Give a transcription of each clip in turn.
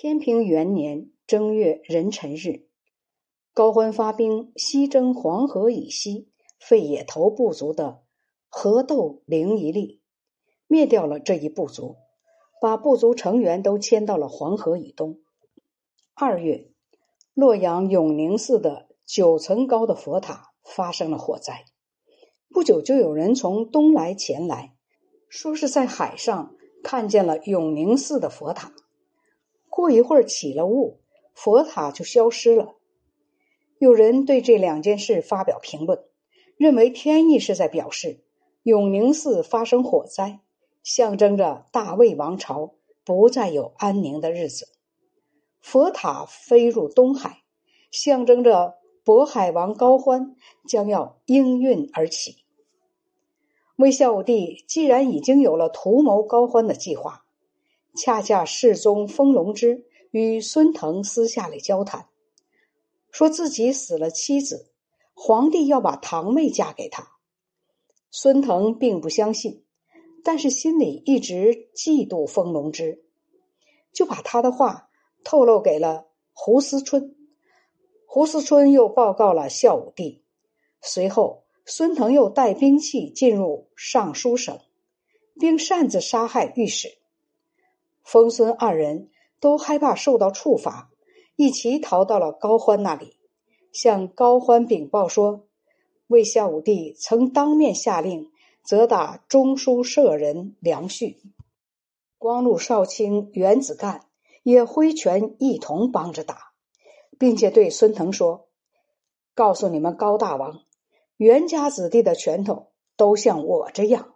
天平元年正月壬辰日，高欢发兵西征黄河以西废野头部族的河窦灵一力，灭掉了这一部族，把部族成员都迁到了黄河以东。二月，洛阳永宁寺的九层高的佛塔发生了火灾，不久就有人从东来前来，说是在海上看见了永宁寺的佛塔。过一会儿起了雾，佛塔就消失了。有人对这两件事发表评论，认为天意是在表示永宁寺发生火灾，象征着大魏王朝不再有安宁的日子；佛塔飞入东海，象征着渤海王高欢将要应运而起。魏孝武帝既然已经有了图谋高欢的计划。恰恰世宗封龙之与孙腾私下里交谈，说自己死了妻子，皇帝要把堂妹嫁给他。孙腾并不相信，但是心里一直嫉妒封龙之，就把他的话透露给了胡思春。胡思春又报告了孝武帝。随后，孙腾又带兵器进入尚书省，并擅自杀害御史。封孙二人都害怕受到处罚，一齐逃到了高欢那里，向高欢禀报说：魏孝武帝曾当面下令责打中书舍人梁旭，光禄少卿袁子干也挥拳一同帮着打，并且对孙腾说：“告诉你们高大王，袁家子弟的拳头都像我这样。”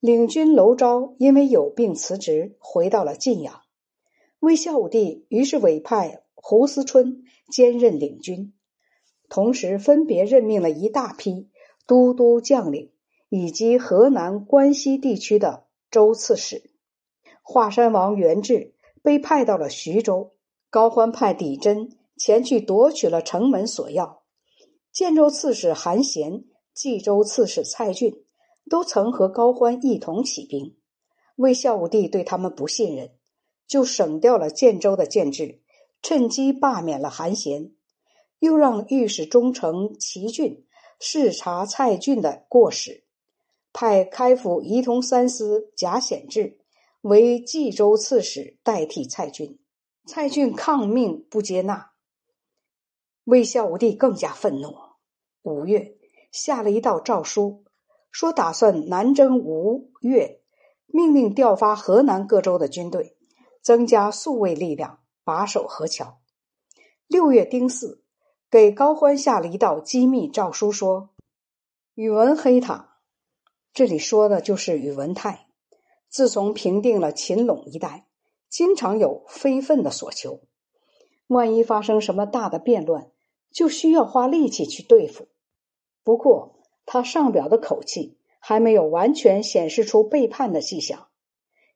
领军娄昭因为有病辞职，回到了晋阳。魏孝武帝于是委派胡思春兼任领军，同时分别任命了一大批都督将领以及河南、关西地区的州刺史。华山王元志被派到了徐州，高欢派李真前去夺取了城门锁钥。建州刺史韩贤、冀州刺史蔡俊。都曾和高欢一同起兵，魏孝武帝对他们不信任，就省掉了建州的建制，趁机罢免了韩贤，又让御史中丞齐俊视察蔡俊的过失，派开府仪同三司贾显志为冀州刺史代替蔡俊，蔡俊抗命不接纳，魏孝武帝更加愤怒，五月下了一道诏书。说打算南征吴越，命令调发河南各州的军队，增加宿卫力量，把守河桥。六月丁巳，给高欢下了一道机密诏书，说：“宇文黑塔，这里说的就是宇文泰。自从平定了秦陇一带，经常有非分的所求，万一发生什么大的变乱，就需要花力气去对付。不过。”他上表的口气还没有完全显示出背叛的迹象，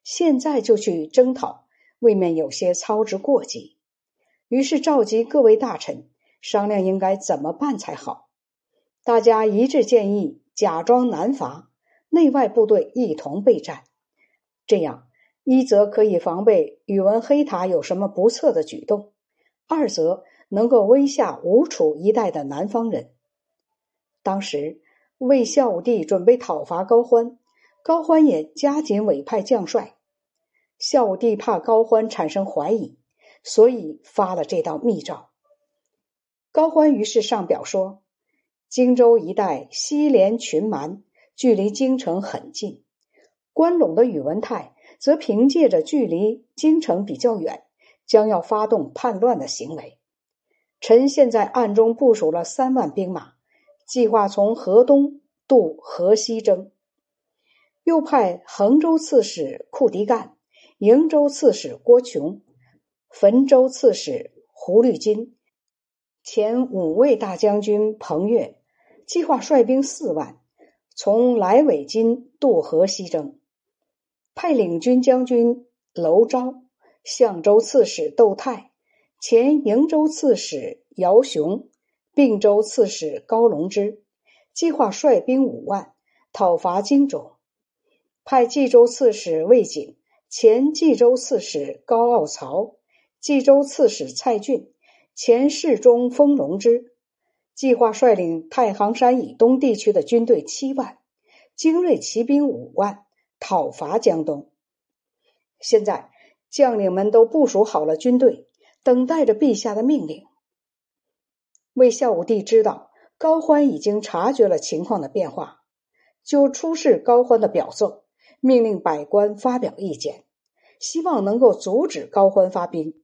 现在就去征讨，未免有些操之过急。于是召集各位大臣商量应该怎么办才好。大家一致建议假装南伐，内外部队一同备战。这样一则可以防备宇文黑塔有什么不测的举动，二则能够威吓吴楚一带的南方人。当时。为孝武帝准备讨伐高欢，高欢也加紧委派将帅。孝武帝怕高欢产生怀疑，所以发了这道密诏。高欢于是上表说：“荆州一带西连群蛮，距离京城很近；关陇的宇文泰则凭借着距离京城比较远，将要发动叛乱的行为。臣现在暗中部署了三万兵马。”计划从河东渡河西征，又派衡州刺史库迪干、瀛州刺史郭琼、汾州刺史胡律金、前五位大将军彭越，计划率兵四万从莱尾津渡河西征，派领军将军娄昭、相州刺史窦泰、前瀛州刺史姚雄。并州刺史高隆之计划率兵五万讨伐荆州，派冀州刺史魏景、前冀州刺史高傲曹冀州刺史蔡俊前侍中封龙之计划率领太行山以东地区的军队七万，精锐骑兵五万，讨伐江东。现在将领们都部署好了军队，等待着陛下的命令。魏孝武帝知道高欢已经察觉了情况的变化，就出示高欢的表奏，命令百官发表意见，希望能够阻止高欢发兵。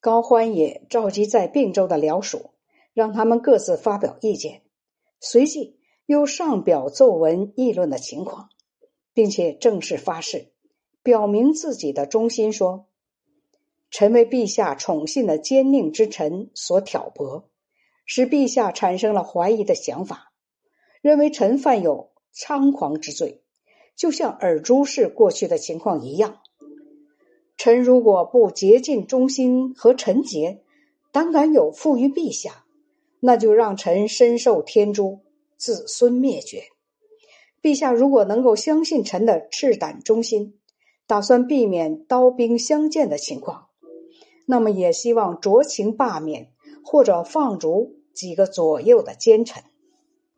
高欢也召集在并州的僚属，让他们各自发表意见，随即又上表奏文议论的情况，并且正式发誓，表明自己的忠心，说：“臣为陛下宠信的奸佞之臣所挑拨，使陛下产生了怀疑的想法，认为臣犯有猖狂之罪，就像尔朱氏过去的情况一样。”臣如果不竭尽忠心和臣节，胆敢有负于陛下，那就让臣身受天诛，子孙灭绝。陛下如果能够相信臣的赤胆忠心，打算避免刀兵相见的情况，那么也希望酌情罢免或者放逐几个左右的奸臣。